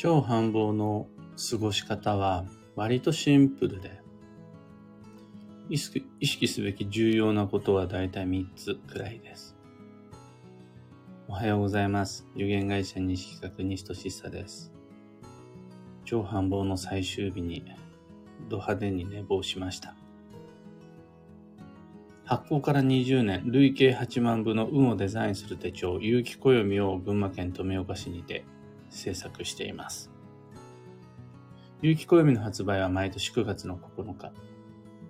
超繁忙の過ごし方は割とシンプルで、意識すべき重要なことはだいたい3つくらいです。おはようございます。有限会社西企画西俊久です。超繁忙の最終日にド派手に寝坊しました。発行から20年、累計8万部の運をデザインする手帳、有機暦を群馬県富岡市にて制作しています。有機暦の発売は毎年9月の9日。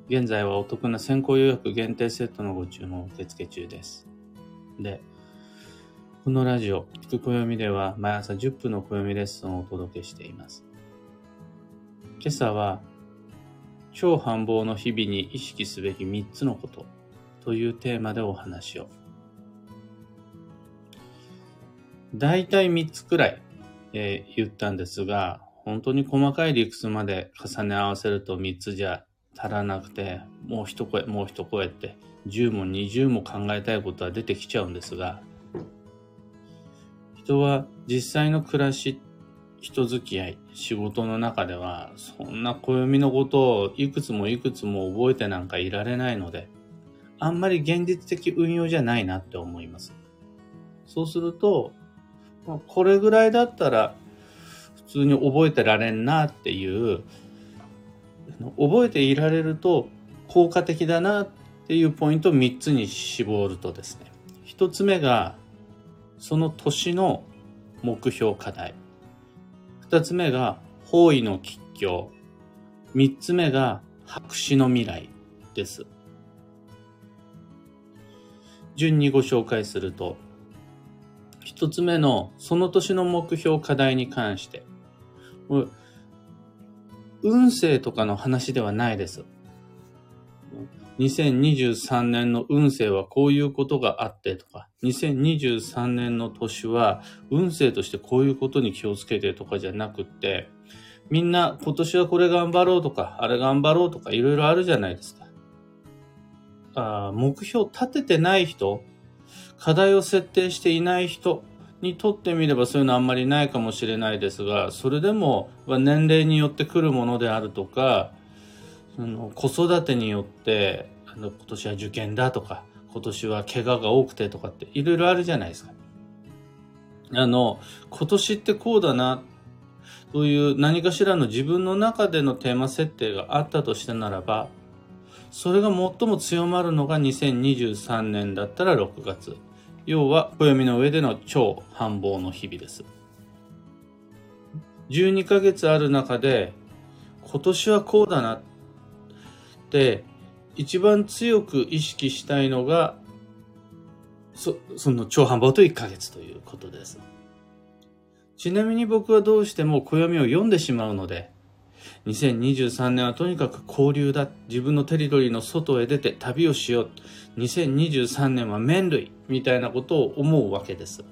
現在はお得な先行予約限定セットのご注文受付中です。で、このラジオ、聞く暦では毎朝10分の暦レッスンをお届けしています。今朝は、超繁忙の日々に意識すべき3つのことというテーマでお話を。大体3つくらいえー、言ったんですが、本当に細かい理屈まで重ね合わせると3つじゃ足らなくて、もう一声、もう一声って、10も20も考えたいことは出てきちゃうんですが、人は実際の暮らし、人付き合い、仕事の中では、そんな暦のことをいくつもいくつも覚えてなんかいられないので、あんまり現実的運用じゃないなって思います。そうすると、これぐらいだったら普通に覚えてられんなっていう覚えていられると効果的だなっていうポイントを3つに絞るとですね1つ目がその年の目標課題。2つ目が方位の吉凶。3つ目が白紙の未来です。順にご紹介すると一つ目のその年の目標課題に関して、運勢とかの話ではないです。2023年の運勢はこういうことがあってとか、2023年の年は運勢としてこういうことに気をつけてとかじゃなくって、みんな今年はこれ頑張ろうとか、あれ頑張ろうとかいろいろあるじゃないですか。あ目標立ててない人、課題を設定していない人にとってみればそういうのあんまりないかもしれないですが、それでも年齢によってくるものであるとか、その子育てによってあの今年は受験だとか、今年は怪我が多くてとかっていろいろあるじゃないですか。あの、今年ってこうだな、という何かしらの自分の中でのテーマ設定があったとしたならば、それが最も強まるのが2023年だったら6月。要は暦の上での超繁忙の日々です。12ヶ月ある中で今年はこうだなって一番強く意識したいのがそその超繁忙と1ヶ月ということです。ちなみに僕はどうしても暦を読んでしまうので2023年はとにかく交流だ。自分のテリトリーの外へ出て旅をしよう。2023年は麺類みたいなことを思うわけです。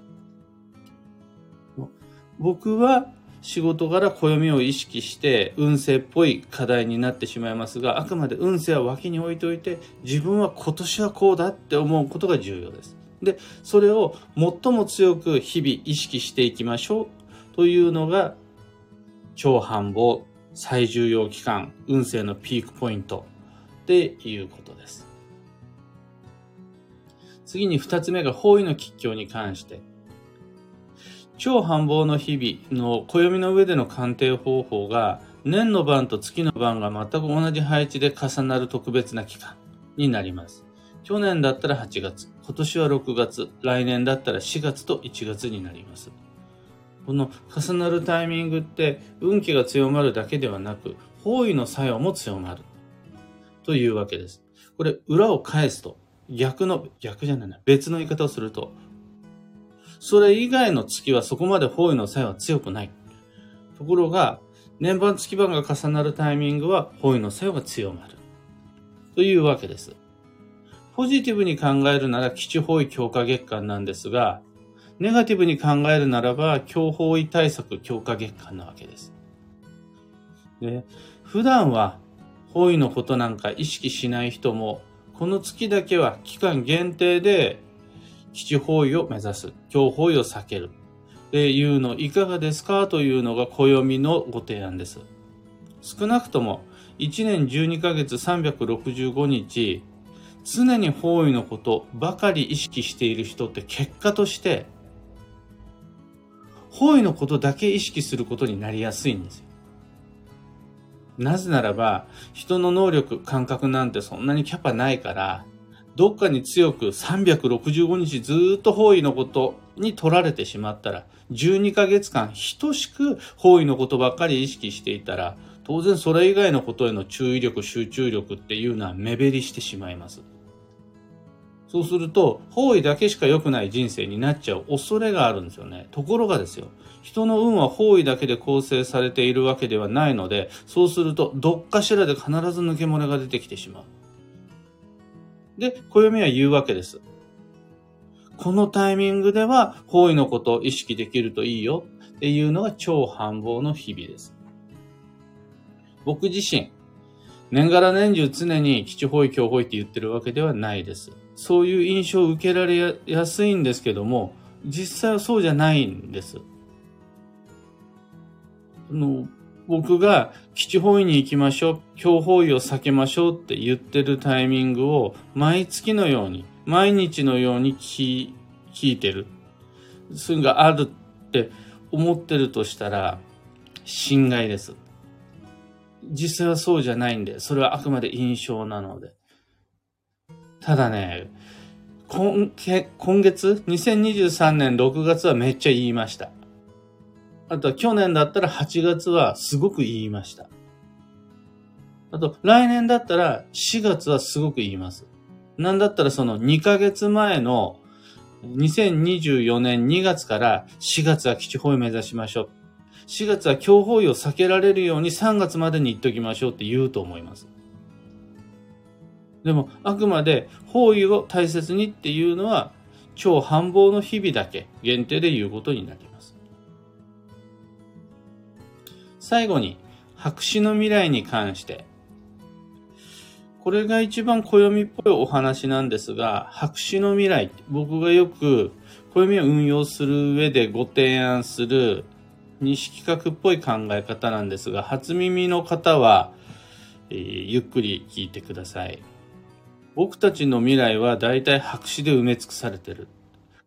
僕は仕事柄暦を意識して運勢っぽい課題になってしまいますが、あくまで運勢は脇に置いておいて、自分は今年はこうだって思うことが重要です。で、それを最も強く日々意識していきましょうというのが、超繁忙最重要期間、運勢のピークポイントっていうことです。次に二つ目が方位の吉凶に関して。超繁忙の日々の暦の上での鑑定方法が年の晩と月の晩が全く同じ配置で重なる特別な期間になります。去年だったら8月、今年は6月、来年だったら4月と1月になります。この重なるタイミングって運気が強まるだけではなく、方位の作用も強まる。というわけです。これ、裏を返すと、逆の、逆じゃないな、別の言い方をすると、それ以外の月はそこまで方位の作用は強くない。ところが、年番月番が重なるタイミングは方位の作用が強まる。というわけです。ポジティブに考えるなら基地方位強化月間なんですが、ネガティブに考えるならば、強法位対策強化月間なわけです。で、普段は方位のことなんか意識しない人も、この月だけは期間限定で基地方位を目指す、強方位を避けるっていうのいかがですかというのが暦のご提案です。少なくとも1年12ヶ月365日、常に方位のことばかり意識している人って結果として、方位のことだけ意識することになりやすいんですよ。なぜならば、人の能力、感覚なんてそんなにキャパないから、どっかに強く365日ずっと方位のことに取られてしまったら、12ヶ月間等しく方位のことばっかり意識していたら、当然それ以外のことへの注意力、集中力っていうのは目減りしてしまいます。そうすると、方位だけしか良くない人生になっちゃう恐れがあるんですよね。ところがですよ、人の運は方位だけで構成されているわけではないので、そうすると、どっかしらで必ず抜け漏れが出てきてしまう。で、暦は言うわけです。このタイミングでは方位のことを意識できるといいよっていうのが超繁忙の日々です。僕自身、年がら年中常に基地方位、強方位って言ってるわけではないです。そういう印象を受けられやすいんですけども、実際はそうじゃないんです。あの僕が基地方位に行きましょう、強方位を避けましょうって言ってるタイミングを毎月のように、毎日のように聞いてる。そういうのがあるって思ってるとしたら、侵害です。実際はそうじゃないんで、それはあくまで印象なので。ただね、今今月、2023年6月はめっちゃ言いました。あとは去年だったら8月はすごく言いました。あと来年だったら4月はすごく言います。なんだったらその2ヶ月前の2024年2月から4月は基地方位目指しましょう。4月は強方位を避けられるように3月までに言っときましょうって言うと思います。でも、あくまで方位を大切にっていうのは、超繁忙の日々だけ限定で言うことになります。最後に、白紙の未来に関して。これが一番暦っぽいお話なんですが、白紙の未来、僕がよく暦を運用する上でご提案する西企画っぽい考え方なんですが、初耳の方は、えー、ゆっくり聞いてください。僕たちの未来は大体白紙で埋め尽くされてる。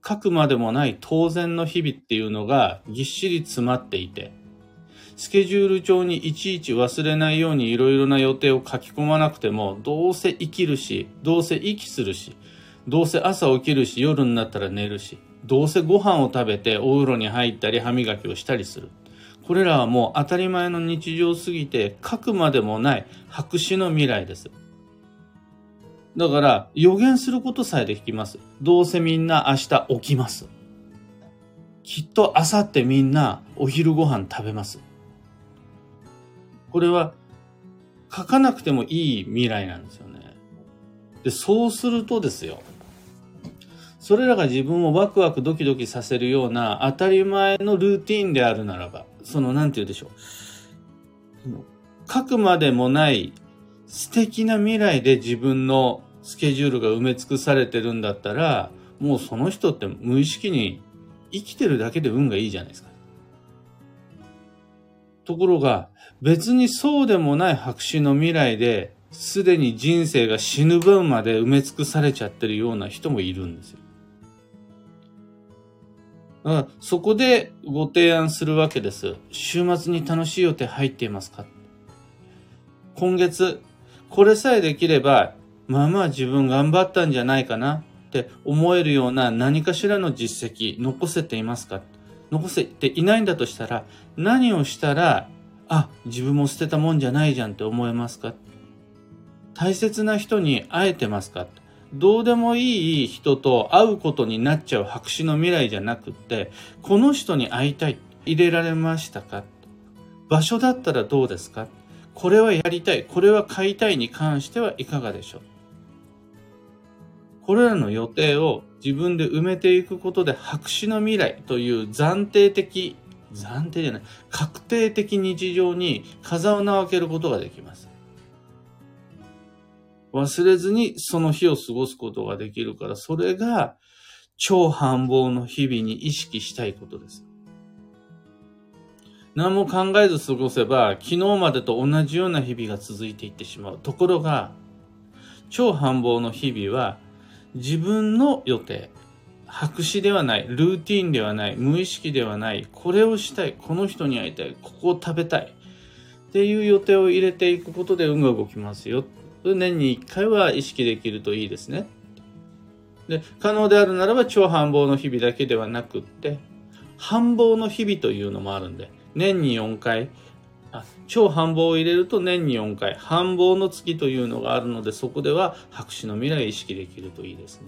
書くまでもない当然の日々っていうのがぎっしり詰まっていて、スケジュール帳にいちいち忘れないようにいろいろな予定を書き込まなくても、どうせ生きるし、どうせ息するし、どうせ朝起きるし、夜になったら寝るし、どうせご飯を食べてお風呂に入ったり歯磨きをしたりする。これらはもう当たり前の日常すぎて書くまでもない白紙の未来です。だから予言することさえできます。どうせみんな明日起きます。きっと明後日みんなお昼ご飯食べます。これは書かなくてもいい未来なんですよね。で、そうするとですよ。それらが自分をワクワクドキドキさせるような当たり前のルーティンであるならば、その、なんて言うでしょう。書くまでもない素敵な未来で自分のスケジュールが埋め尽くされてるんだったら、もうその人って無意識に生きてるだけで運がいいじゃないですか。ところが、別にそうでもない白紙の未来で、すでに人生が死ぬ分まで埋め尽くされちゃってるような人もいるんですよ。だからそこでご提案するわけです。週末に楽しい予定入っていますか？今月、これさえできれば、まあまあ自分頑張ったんじゃないかなって思えるような何かしらの実績残せていますか？残せていないんだとしたら、何をしたら、あ、自分も捨てたもんじゃないじゃんって思えますか？大切な人に会えてますか？どうでもいい人と会うことになっちゃう白紙の未来じゃなくって、この人に会いたい。入れられましたか？場所だったらどうですか？これはやりたい。これは買いたいに関してはいかがでしょう？これらの予定を自分で埋めていくことで白紙の未来という暫定的、暫定じゃない、確定的日常に風を縄開けることができます。忘れずにその日を過ごすことができるから、それが超繁忙の日々に意識したいことです。何も考えず過ごせば、昨日までと同じような日々が続いていってしまう。ところが、超繁忙の日々は、自分の予定、白紙ではない、ルーティンではない、無意識ではない、これをしたい、この人に会いたい、ここを食べたい、っていう予定を入れていくことで運が動きますよ。年に1回は意識できるといいですね。で、可能であるならば超繁忙の日々だけではなくって、繁忙の日々というのもあるんで、年に4回、超繁忙を入れると年に4回、繁忙の月というのがあるので、そこでは白紙の未来を意識できるといいですね。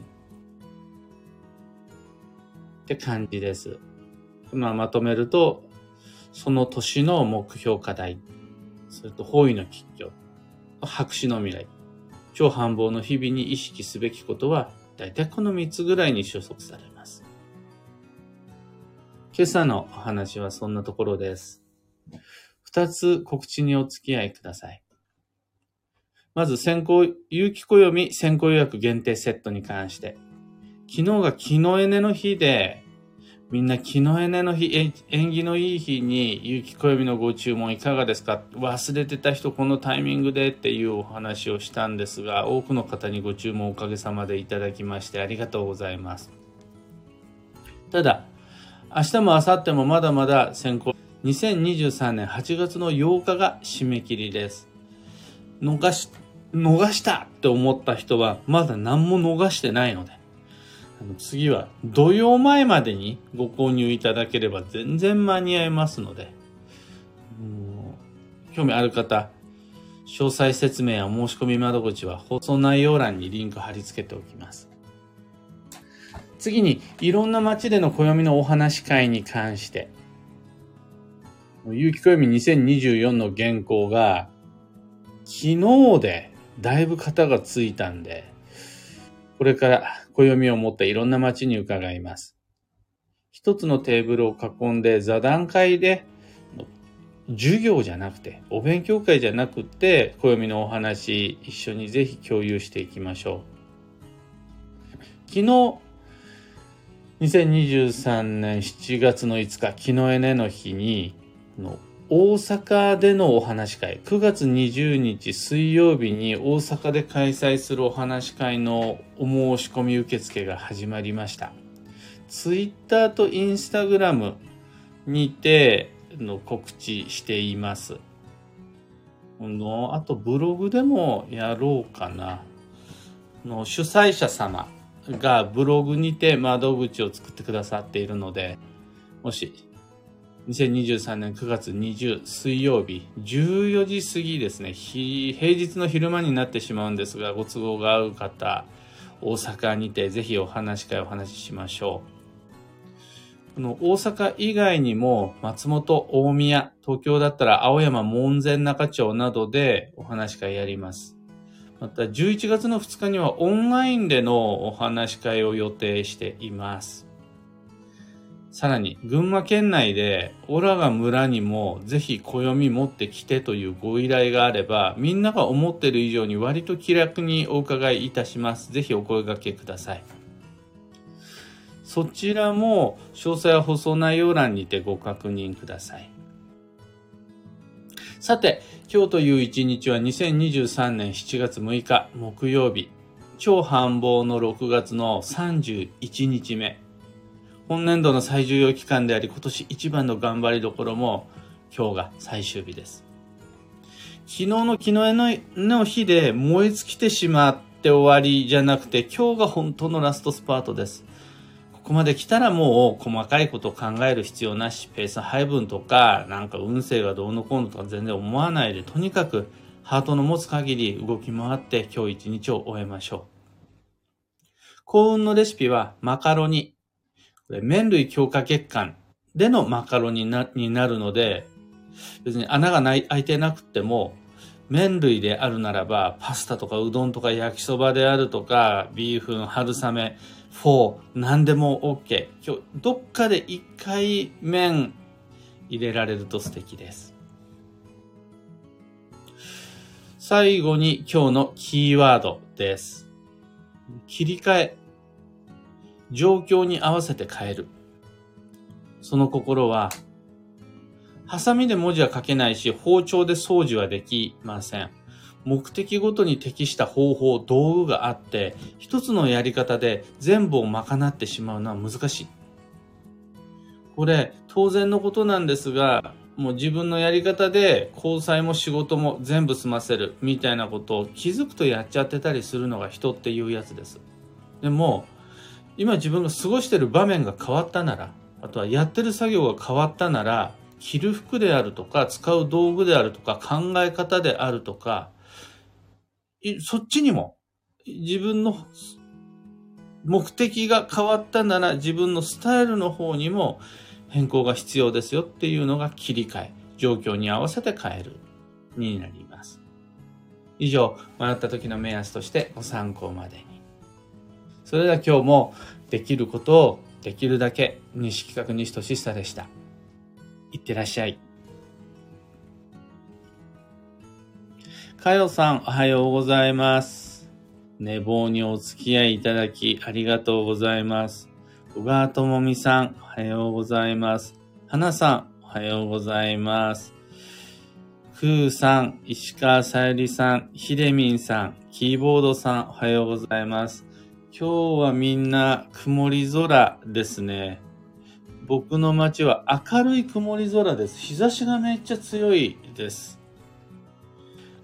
って感じです。まあ、まとめると、その年の目標課題、それと方位の吉祥、白紙の未来、超繁忙の日々に意識すべきことは、だいたいこの3つぐらいに収束されます。今朝のお話はそんなところです。2つ告知にお付き合いください。まず先行、有機暦先行予約限定セットに関して。昨日が木のエネの日で、みんな木のエネの日、縁起のいい日に有機暦のご注文いかがですか？忘れてた人このタイミングでっていうお話をしたんですが、多くの方にご注文おかげさまでいただきましてありがとうございます。ただ、明日も明後日もまだまだ先行。2023年8月の8日が締め切りです。逃し、逃したって思った人はまだ何も逃してないので、次は土曜前までにご購入いただければ全然間に合いますので、興味ある方、詳細説明や申し込み窓口は放送内容欄にリンク貼り付けておきます。次に、いろんな街での暦のお話会に関して、有機暦2024の原稿が、昨日でだいぶ型がついたんで、これから暦を持っていろんな街に伺います。一つのテーブルを囲んで座談会で、授業じゃなくて、お勉強会じゃなくて、暦のお話、一緒にぜひ共有していきましょう。昨日、2023年7月の5日、木のエネの日に、の大阪でのお話会、9月20日水曜日に大阪で開催するお話会のお申し込み受付が始まりました。ツイッターとインスタグラムにての告知しています。のあとブログでもやろうかな。の主催者様がブログにて窓口を作ってくださっているので、もし2023年9月20水曜日。14時過ぎですね。平日の昼間になってしまうんですがご都合が合う方大阪にてぜひお話し会お話ししましょう。この大阪以外にも松本大宮東京だったら青山門前仲町などでお話し会やります。また11月の2日にはオンラインでのお話し会を予定しています。さらに、群馬県内で、オラが村にもぜひ暦持ってきてというご依頼があれば、みんなが思ってる以上に割と気楽にお伺いいたします。ぜひお声掛けください。そちらも、詳細は放送内容欄にてご確認ください。さて、今日という一日は2023年7月6日木曜日、超繁忙の6月の31日目。今年度の最重要期間であり、今年一番の頑張りどころも、今日が最終日です。昨日の昨日のの日で燃え尽きてしまって終わりじゃなくて、今日が本当のラストスパートです。ここまで来たらもう細かいことを考える必要なし、ペース配分とか、なんか運勢がどうのこうのとか全然思わないで、とにかくハートの持つ限り動き回って今日一日を終えましょう。幸運のレシピはマカロニ、麺類強化血管でのマカロニになるので、別に穴がない開いてなくても、麺類であるならば、パスタとかうどんとか焼きそばであるとか、ビーフン、春雨、フォー、何でも OK。今日、どっかで一回麺入れられると素敵です。最後に今日のキーワードです。切り替え。状況に合わせて変える。その心は、ハサミで文字は書けないし、包丁で掃除はできません。目的ごとに適した方法、道具があって、一つのやり方で全部を賄ってしまうのは難しい。これ、当然のことなんですが、もう自分のやり方で交際も仕事も全部済ませるみたいなことを気づくとやっちゃってたりするのが人っていうやつです。でも、今自分が過ごしてる場面が変わったなら、あとはやってる作業が変わったなら、着る服であるとか、使う道具であるとか、考え方であるとか、そっちにも自分の目的が変わったなら自分のスタイルの方にも変更が必要ですよっていうのが切り替え、状況に合わせて変えるになります。以上、迷った時の目安としてご参考までに。それでは今日もできることをできるだけ西企画西俊久でした。いってらっしゃい。かよさん、おはようございます。寝坊にお付き合いいただきありがとうございます。小川智美さん、おはようございます。花さん、おはようございます。ふうさん、石川さゆりさん、ひでみんさん、キーボードさん、おはようございます。今日はみんな曇り空ですね。僕の街は明るい曇り空です。日差しがめっちゃ強いです。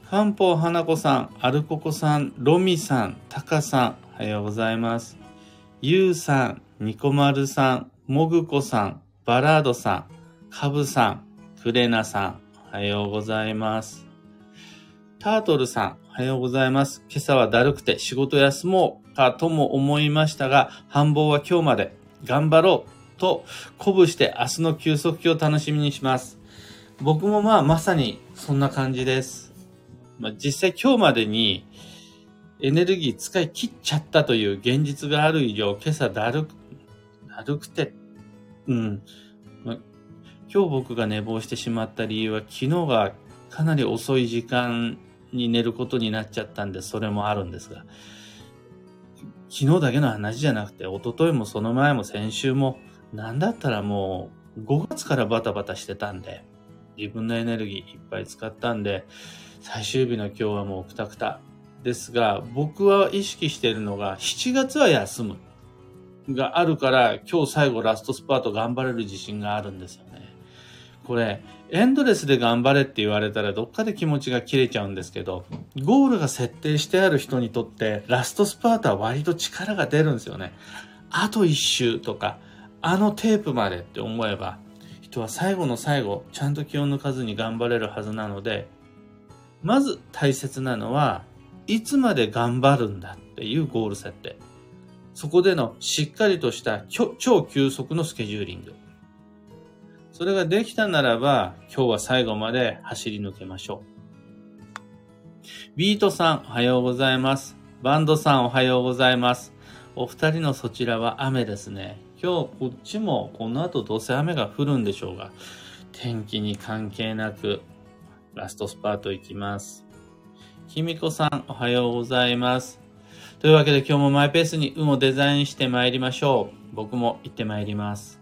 漢方花子さん、アルココさん、ロミさん、タカさん、おはようございます。ユウさん、ニコマルさん、モグコさん、バラードさん、カブさん、クレナさん、おはようございます。タートルさん、おはようございます。今朝はだるくて仕事休もうかとも思いましたが、繁忙は今日まで頑張ろうと鼓舞して明日の休息期を楽しみにします。僕もまあまさにそんな感じです。まあ、実際今日までにエネルギー使い切っちゃったという現実がある以上、今朝だるく、だるくて、うん。まあ、今日僕が寝坊してしまった理由は昨日がかなり遅い時間に寝ることになっちゃったんで、それもあるんですが、昨日だけの話じゃなくて、一昨日もその前も先週も、なんだったらもう5月からバタバタしてたんで、自分のエネルギーいっぱい使ったんで、最終日の今日はもうくたくた。ですが、僕は意識しているのが、7月は休む。があるから、今日最後ラストスパート頑張れる自信があるんですよね。これ、エンドレスで頑張れって言われたらどっかで気持ちが切れちゃうんですけど、ゴールが設定してある人にとって、ラストスパートは割と力が出るんですよね。あと一周とか、あのテープまでって思えば、人は最後の最後、ちゃんと気を抜かずに頑張れるはずなので、まず大切なのは、いつまで頑張るんだっていうゴール設定。そこでのしっかりとした超急速のスケジューリング。それができたならば、今日は最後まで走り抜けましょう。ビートさん、おはようございます。バンドさん、おはようございます。お二人のそちらは雨ですね。今日こっちもこの後どうせ雨が降るんでしょうが、天気に関係なくラストスパートいきます。きみこさん、おはようございます。というわけで今日もマイペースに運をデザインして参りましょう。僕も行って参ります。